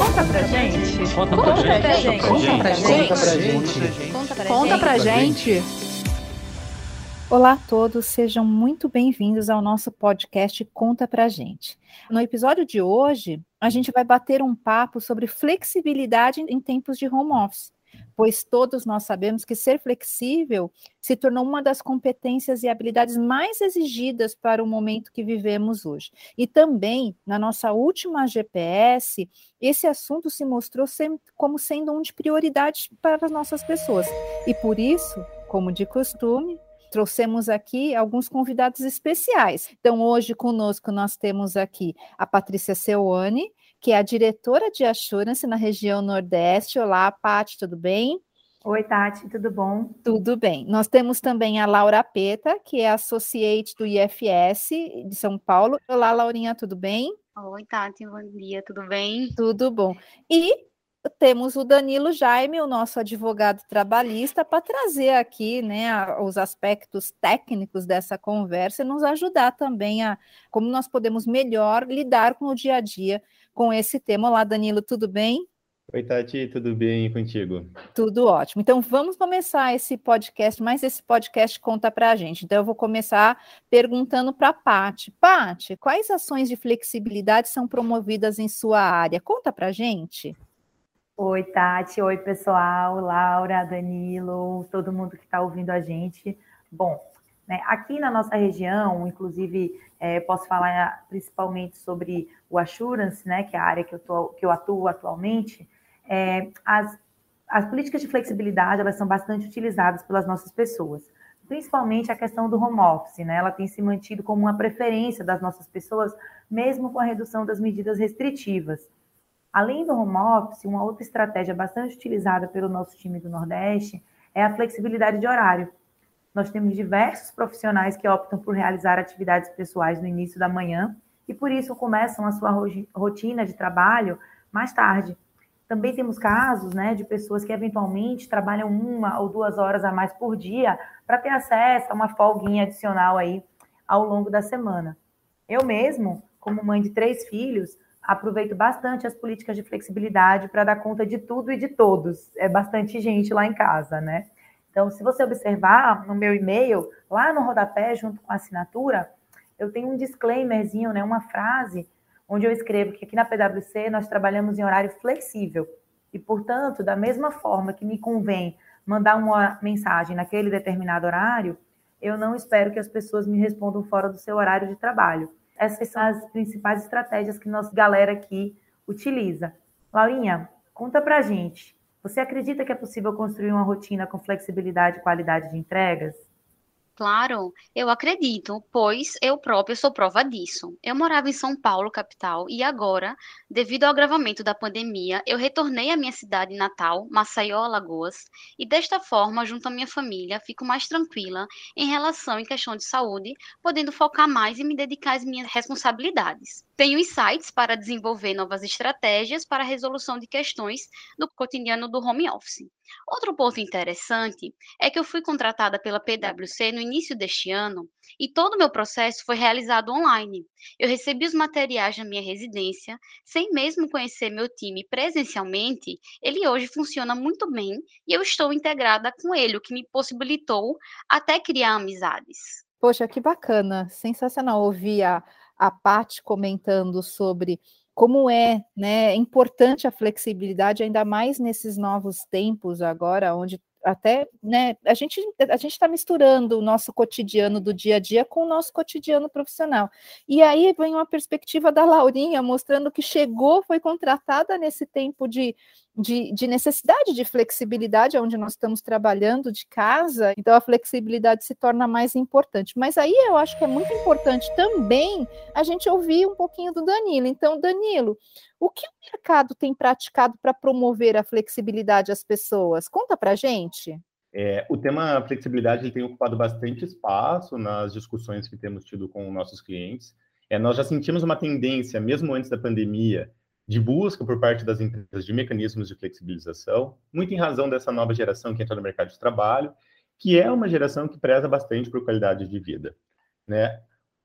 Conta pra gente. Conta pra gente. Conta pra gente. Conta pra gente. Olá a todos, sejam muito bem-vindos ao nosso podcast Conta Pra Gente. No episódio de hoje, a gente vai bater um papo sobre flexibilidade em tempos de home office pois todos nós sabemos que ser flexível se tornou uma das competências e habilidades mais exigidas para o momento que vivemos hoje. E também, na nossa última GPS, esse assunto se mostrou como sendo um de prioridade para as nossas pessoas. E por isso, como de costume, trouxemos aqui alguns convidados especiais. Então, hoje conosco nós temos aqui a Patrícia Seuane, que é a diretora de Assurance na região Nordeste. Olá, Paty, tudo bem? Oi, Tati, tudo bom? Tudo bem. Nós temos também a Laura Peta, que é associate do IFS de São Paulo. Olá, Laurinha, tudo bem? Oi, Tati, bom dia, tudo bem? Tudo bom. E temos o Danilo Jaime, o nosso advogado trabalhista, para trazer aqui né, os aspectos técnicos dessa conversa e nos ajudar também a como nós podemos melhor lidar com o dia a dia com esse tema. Olá, Danilo, tudo bem? Oi, Tati, tudo bem contigo? Tudo ótimo. Então, vamos começar esse podcast, mais esse podcast conta para a gente. Então, eu vou começar perguntando para a Pati. Pati, quais ações de flexibilidade são promovidas em sua área? Conta para a gente. Oi, Tati. Oi, pessoal. Laura, Danilo, todo mundo que está ouvindo a gente. Bom, né, aqui na nossa região, inclusive, é, posso falar principalmente sobre o Assurance, né, que é a área que eu, tô, que eu atuo atualmente, é, as, as políticas de flexibilidade, elas são bastante utilizadas pelas nossas pessoas, principalmente a questão do home office, né, ela tem se mantido como uma preferência das nossas pessoas, mesmo com a redução das medidas restritivas. Além do home office, uma outra estratégia bastante utilizada pelo nosso time do Nordeste é a flexibilidade de horário. Nós temos diversos profissionais que optam por realizar atividades pessoais no início da manhã e por isso começam a sua rotina de trabalho mais tarde. Também temos casos né, de pessoas que eventualmente trabalham uma ou duas horas a mais por dia para ter acesso a uma folguinha adicional aí ao longo da semana. Eu mesmo, como mãe de três filhos, aproveito bastante as políticas de flexibilidade para dar conta de tudo e de todos. É bastante gente lá em casa, né? Então, se você observar no meu e-mail, lá no rodapé, junto com a assinatura, eu tenho um disclaimerzinho, né, uma frase, onde eu escrevo que aqui na PwC nós trabalhamos em horário flexível. E, portanto, da mesma forma que me convém mandar uma mensagem naquele determinado horário, eu não espero que as pessoas me respondam fora do seu horário de trabalho. Essas são as principais estratégias que nossa galera aqui utiliza. Laurinha, conta pra gente. Você acredita que é possível construir uma rotina com flexibilidade e qualidade de entregas? Claro, eu acredito, pois eu própria sou prova disso. Eu morava em São Paulo, capital, e agora, devido ao agravamento da pandemia, eu retornei à minha cidade natal, Maceió, Alagoas, e desta forma, junto à minha família, fico mais tranquila em relação em questão de saúde, podendo focar mais e me dedicar às minhas responsabilidades. Tenho insights para desenvolver novas estratégias para a resolução de questões do cotidiano do home office. Outro ponto interessante é que eu fui contratada pela PwC no início deste ano e todo o meu processo foi realizado online. Eu recebi os materiais na minha residência, sem mesmo conhecer meu time presencialmente, ele hoje funciona muito bem e eu estou integrada com ele, o que me possibilitou até criar amizades. Poxa, que bacana, sensacional ouvir a, a Paty comentando sobre como é né, importante a flexibilidade, ainda mais nesses novos tempos agora, onde até, né, a gente a gente está misturando o nosso cotidiano do dia a dia com o nosso cotidiano profissional. E aí vem uma perspectiva da Laurinha mostrando que chegou, foi contratada nesse tempo de, de, de necessidade de flexibilidade, onde nós estamos trabalhando de casa, então a flexibilidade se torna mais importante. Mas aí eu acho que é muito importante também a gente ouvir um pouquinho do Danilo. Então, Danilo, o que o mercado tem praticado para promover a flexibilidade às pessoas? Conta para gente. É, o tema flexibilidade tem ocupado bastante espaço nas discussões que temos tido com nossos clientes. É, nós já sentimos uma tendência, mesmo antes da pandemia, de busca por parte das empresas de mecanismos de flexibilização, muito em razão dessa nova geração que entra no mercado de trabalho, que é uma geração que preza bastante por qualidade de vida. Né?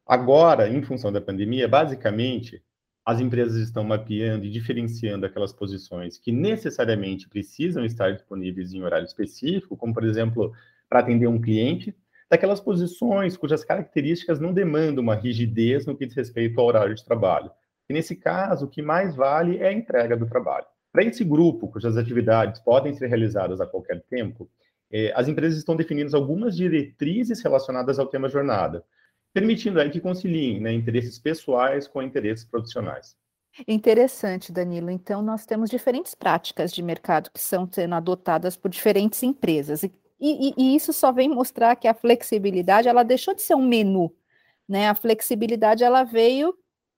Agora, em função da pandemia, basicamente, as empresas estão mapeando e diferenciando aquelas posições que necessariamente precisam estar disponíveis em horário específico, como, por exemplo, para atender um cliente, daquelas posições cujas características não demandam uma rigidez no que diz respeito ao horário de trabalho. E nesse caso, o que mais vale é a entrega do trabalho. Para esse grupo, cujas atividades podem ser realizadas a qualquer tempo, eh, as empresas estão definindo algumas diretrizes relacionadas ao tema jornada, permitindo aí que conciliem né, interesses pessoais com interesses profissionais. Interessante, Danilo. Então, nós temos diferentes práticas de mercado que são sendo adotadas por diferentes empresas. E, e, e, isso só vem mostrar que a flexibilidade ela deixou de ser um menu. Né? A flexibilidade ela veio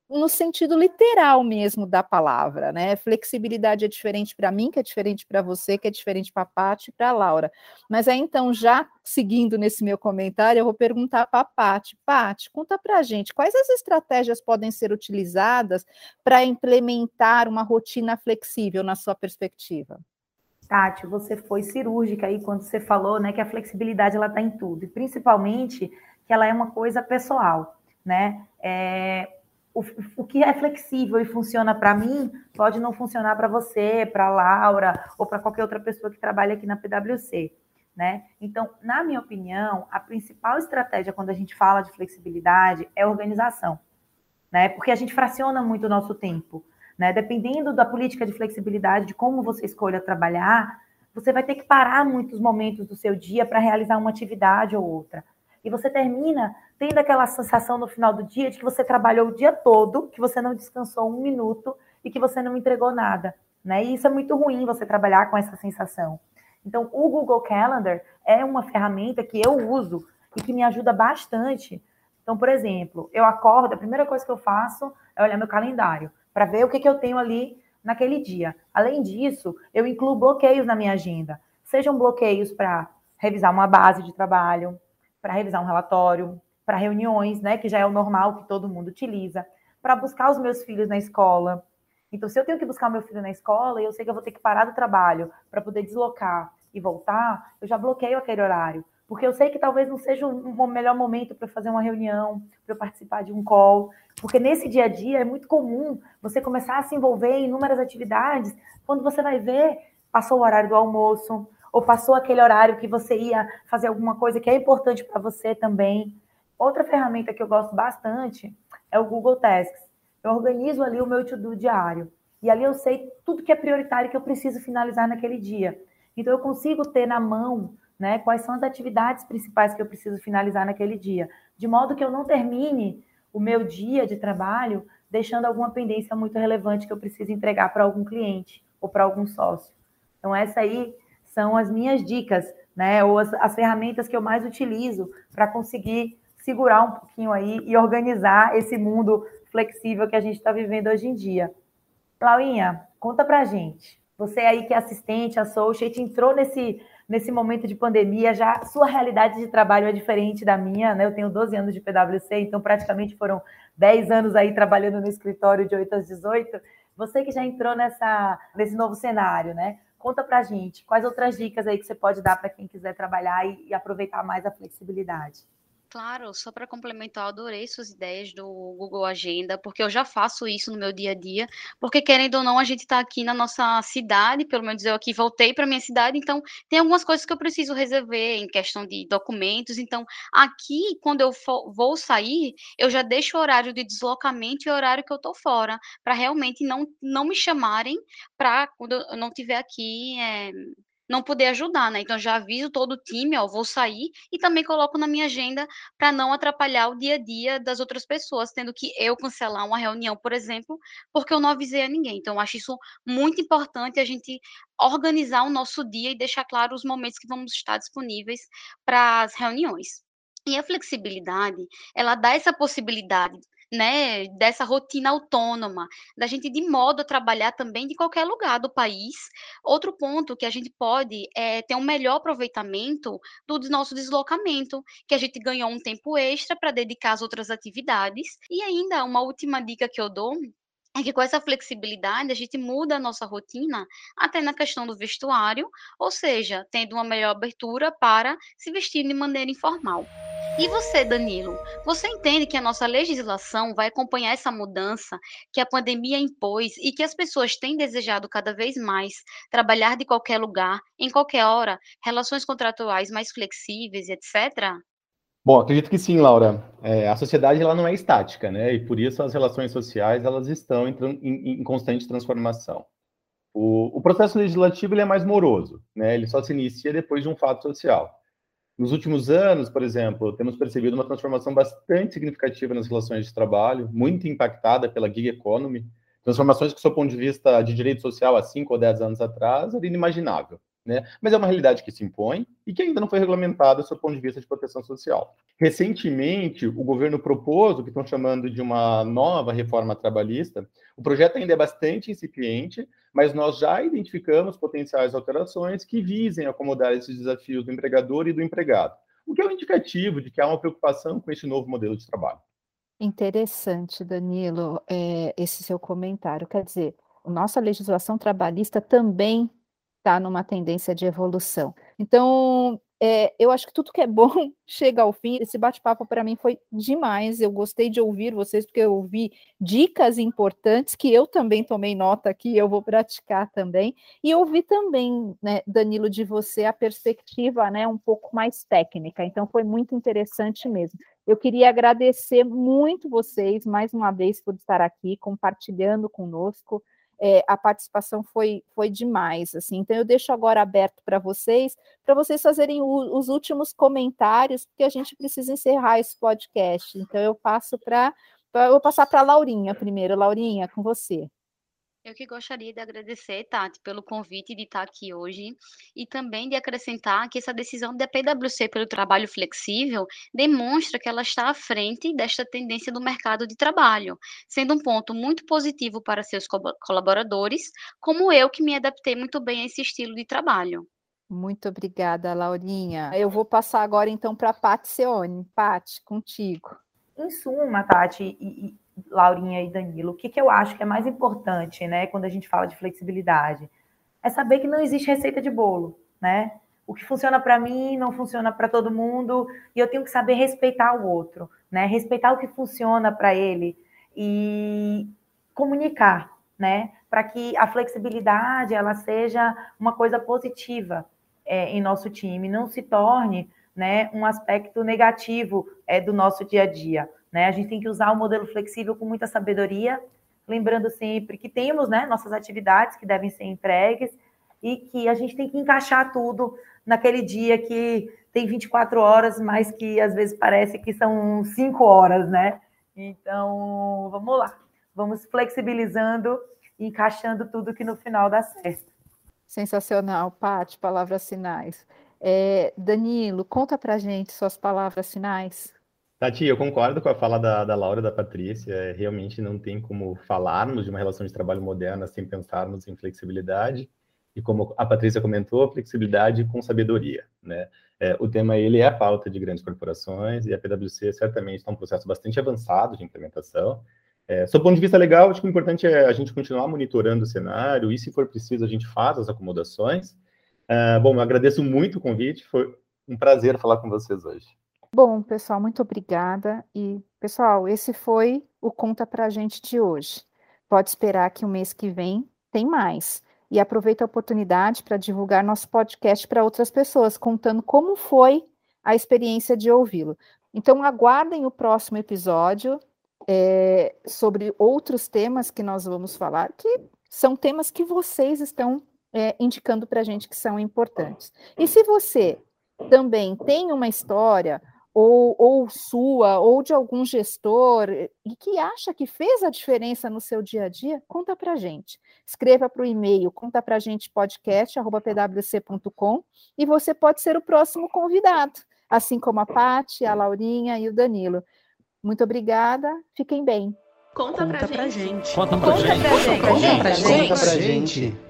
no sentido literal mesmo da palavra, né? Flexibilidade é diferente para mim, que é diferente para você, que é diferente para a Paty e para a Laura. Mas aí então, já seguindo nesse meu comentário, eu vou perguntar para a Paty. Paty, conta para a gente, quais as estratégias podem ser utilizadas para implementar uma rotina flexível na sua perspectiva? Tati, você foi cirúrgica aí quando você falou, né, que a flexibilidade ela está em tudo, e principalmente que ela é uma coisa pessoal, né? É, o, o que é flexível e funciona para mim pode não funcionar para você, para Laura ou para qualquer outra pessoa que trabalha aqui na PwC. Né? Então, na minha opinião, a principal estratégia quando a gente fala de flexibilidade é organização, né? Porque a gente fraciona muito o nosso tempo, né? Dependendo da política de flexibilidade, de como você escolha trabalhar, você vai ter que parar muitos momentos do seu dia para realizar uma atividade ou outra. E você termina tendo aquela sensação no final do dia de que você trabalhou o dia todo, que você não descansou um minuto e que você não entregou nada. Né? E isso é muito ruim você trabalhar com essa sensação. Então, o Google Calendar é uma ferramenta que eu uso e que me ajuda bastante. Então, por exemplo, eu acordo, a primeira coisa que eu faço é olhar meu calendário para ver o que, que eu tenho ali naquele dia. Além disso, eu incluo bloqueios na minha agenda. Sejam bloqueios para revisar uma base de trabalho, para revisar um relatório, para reuniões, né, que já é o normal que todo mundo utiliza, para buscar os meus filhos na escola. Então, se eu tenho que buscar meu filho na escola e eu sei que eu vou ter que parar do trabalho para poder deslocar e voltar, eu já bloqueio aquele horário, porque eu sei que talvez não seja o melhor momento para fazer uma reunião, para participar de um call, porque nesse dia a dia é muito comum você começar a se envolver em inúmeras atividades, quando você vai ver, passou o horário do almoço, ou passou aquele horário que você ia fazer alguma coisa que é importante para você também. Outra ferramenta que eu gosto bastante é o Google Tasks. Eu organizo ali o meu to-do diário. E ali eu sei tudo que é prioritário que eu preciso finalizar naquele dia. Então eu consigo ter na mão né, quais são as atividades principais que eu preciso finalizar naquele dia. De modo que eu não termine o meu dia de trabalho deixando alguma pendência muito relevante que eu preciso entregar para algum cliente ou para algum sócio. Então, essa aí são as minhas dicas, né? Ou as, as ferramentas que eu mais utilizo para conseguir segurar um pouquinho aí e organizar esse mundo flexível que a gente está vivendo hoje em dia. Lauinha, conta pra gente. Você aí que é assistente, associate, entrou nesse, nesse momento de pandemia, já sua realidade de trabalho é diferente da minha, né? Eu tenho 12 anos de PwC, então praticamente foram 10 anos aí trabalhando no escritório de 8 às 18. Você que já entrou nessa, nesse novo cenário, né? Conta pra gente quais outras dicas aí que você pode dar para quem quiser trabalhar e, e aproveitar mais a flexibilidade. Claro, só para complementar, adorei suas ideias do Google Agenda, porque eu já faço isso no meu dia a dia, porque querendo ou não, a gente está aqui na nossa cidade, pelo menos eu aqui voltei para minha cidade, então tem algumas coisas que eu preciso resolver em questão de documentos, então aqui, quando eu for, vou sair, eu já deixo o horário de deslocamento e o horário que eu estou fora, para realmente não, não me chamarem para quando eu não estiver aqui é, não poder ajudar, né? Então já aviso todo o time, ó, vou sair e também coloco na minha agenda para não atrapalhar o dia a dia das outras pessoas, tendo que eu cancelar uma reunião, por exemplo, porque eu não avisei a ninguém. Então acho isso muito importante a gente organizar o nosso dia e deixar claro os momentos que vamos estar disponíveis para as reuniões. E a flexibilidade, ela dá essa possibilidade né, dessa rotina autônoma, da gente de modo a trabalhar também de qualquer lugar do país. Outro ponto que a gente pode é ter um melhor aproveitamento do nosso deslocamento, que a gente ganhou um tempo extra para dedicar às outras atividades. E ainda uma última dica que eu dou é que com essa flexibilidade a gente muda a nossa rotina até na questão do vestuário, ou seja, tendo uma melhor abertura para se vestir de maneira informal. E você, Danilo, você entende que a nossa legislação vai acompanhar essa mudança que a pandemia impôs e que as pessoas têm desejado cada vez mais trabalhar de qualquer lugar, em qualquer hora, relações contratuais mais flexíveis, etc? Bom, acredito que sim, Laura. É, a sociedade ela não é estática, né? E por isso as relações sociais elas estão em, em, em constante transformação. O, o, processo legislativo é mais moroso, né? Ele só se inicia depois de um fato social. Nos últimos anos, por exemplo, temos percebido uma transformação bastante significativa nas relações de trabalho, muito impactada pela gig economy, transformações que, do seu ponto de vista de direito social, há cinco ou dez anos atrás, era inimaginável né? Mas é uma realidade que se impõe e que ainda não foi regulamentada do ponto de vista de proteção social. Recentemente, o governo propôs o que estão chamando de uma nova reforma trabalhista. O projeto ainda é bastante incipiente, mas nós já identificamos potenciais alterações que visem acomodar esses desafios do empregador e do empregado, o que é um indicativo de que há uma preocupação com esse novo modelo de trabalho. Interessante, Danilo, é, esse seu comentário. Quer dizer, nossa legislação trabalhista também está numa tendência de evolução. Então, é, eu acho que tudo que é bom chega ao fim. Esse bate-papo para mim foi demais. Eu gostei de ouvir vocês, porque eu ouvi dicas importantes que eu também tomei nota aqui, eu vou praticar também. E ouvi também, né, Danilo, de você a perspectiva né, um pouco mais técnica. Então, foi muito interessante mesmo. Eu queria agradecer muito vocês, mais uma vez, por estar aqui compartilhando conosco é, a participação foi, foi demais, assim. Então eu deixo agora aberto para vocês, para vocês fazerem o, os últimos comentários, porque a gente precisa encerrar esse podcast. Então eu passo para, eu vou passar para a Laurinha primeiro. Laurinha, com você. Eu que gostaria de agradecer, Tati, pelo convite de estar aqui hoje e também de acrescentar que essa decisão da PwC pelo trabalho flexível demonstra que ela está à frente desta tendência do mercado de trabalho, sendo um ponto muito positivo para seus colaboradores, como eu que me adaptei muito bem a esse estilo de trabalho. Muito obrigada, Laurinha. Eu vou passar agora então para a Paty Seone. Paty, contigo. Em suma, Tati, e, Laurinha e Danilo, o que, que eu acho que é mais importante, né, quando a gente fala de flexibilidade? É saber que não existe receita de bolo, né? O que funciona para mim não funciona para todo mundo e eu tenho que saber respeitar o outro, né? Respeitar o que funciona para ele e comunicar, né? Para que a flexibilidade ela seja uma coisa positiva é, em nosso time, não se torne, né, um aspecto negativo é, do nosso dia a dia. Né? A gente tem que usar o modelo flexível com muita sabedoria, lembrando sempre que temos né, nossas atividades que devem ser entregues e que a gente tem que encaixar tudo naquele dia que tem 24 horas, mas que às vezes parece que são 5 horas, né? Então, vamos lá. Vamos flexibilizando encaixando tudo que no final dá certo. Sensacional, Paty, palavras finais. É, Danilo, conta pra gente suas palavras finais. Tati, eu concordo com a fala da, da Laura e da Patrícia. É, realmente não tem como falarmos de uma relação de trabalho moderna sem pensarmos em flexibilidade. E como a Patrícia comentou, flexibilidade com sabedoria. Né? É, o tema ele é a pauta de grandes corporações e a PwC certamente está um processo bastante avançado de implementação. É, sob ponto de vista legal, acho que o importante é a gente continuar monitorando o cenário e, se for preciso, a gente faz as acomodações. É, bom, eu agradeço muito o convite, foi um prazer falar com vocês hoje. Bom, pessoal, muito obrigada. E, pessoal, esse foi o Conta Pra Gente de hoje. Pode esperar que o mês que vem tem mais. E aproveita a oportunidade para divulgar nosso podcast para outras pessoas, contando como foi a experiência de ouvi-lo. Então, aguardem o próximo episódio é, sobre outros temas que nós vamos falar, que são temas que vocês estão é, indicando para a gente que são importantes. E se você também tem uma história ou, ou sua, ou de algum gestor, e que acha que fez a diferença no seu dia a dia, conta para gente. Escreva para o e-mail conta para gente podcast@pwc.com e você pode ser o próximo convidado, assim como a Pati, a Laurinha e o Danilo. Muito obrigada, fiquem bem. Conta, conta pra, gente. gente. Conta pra gente. Conta pra gente. Conta pra gente. Conta pra gente.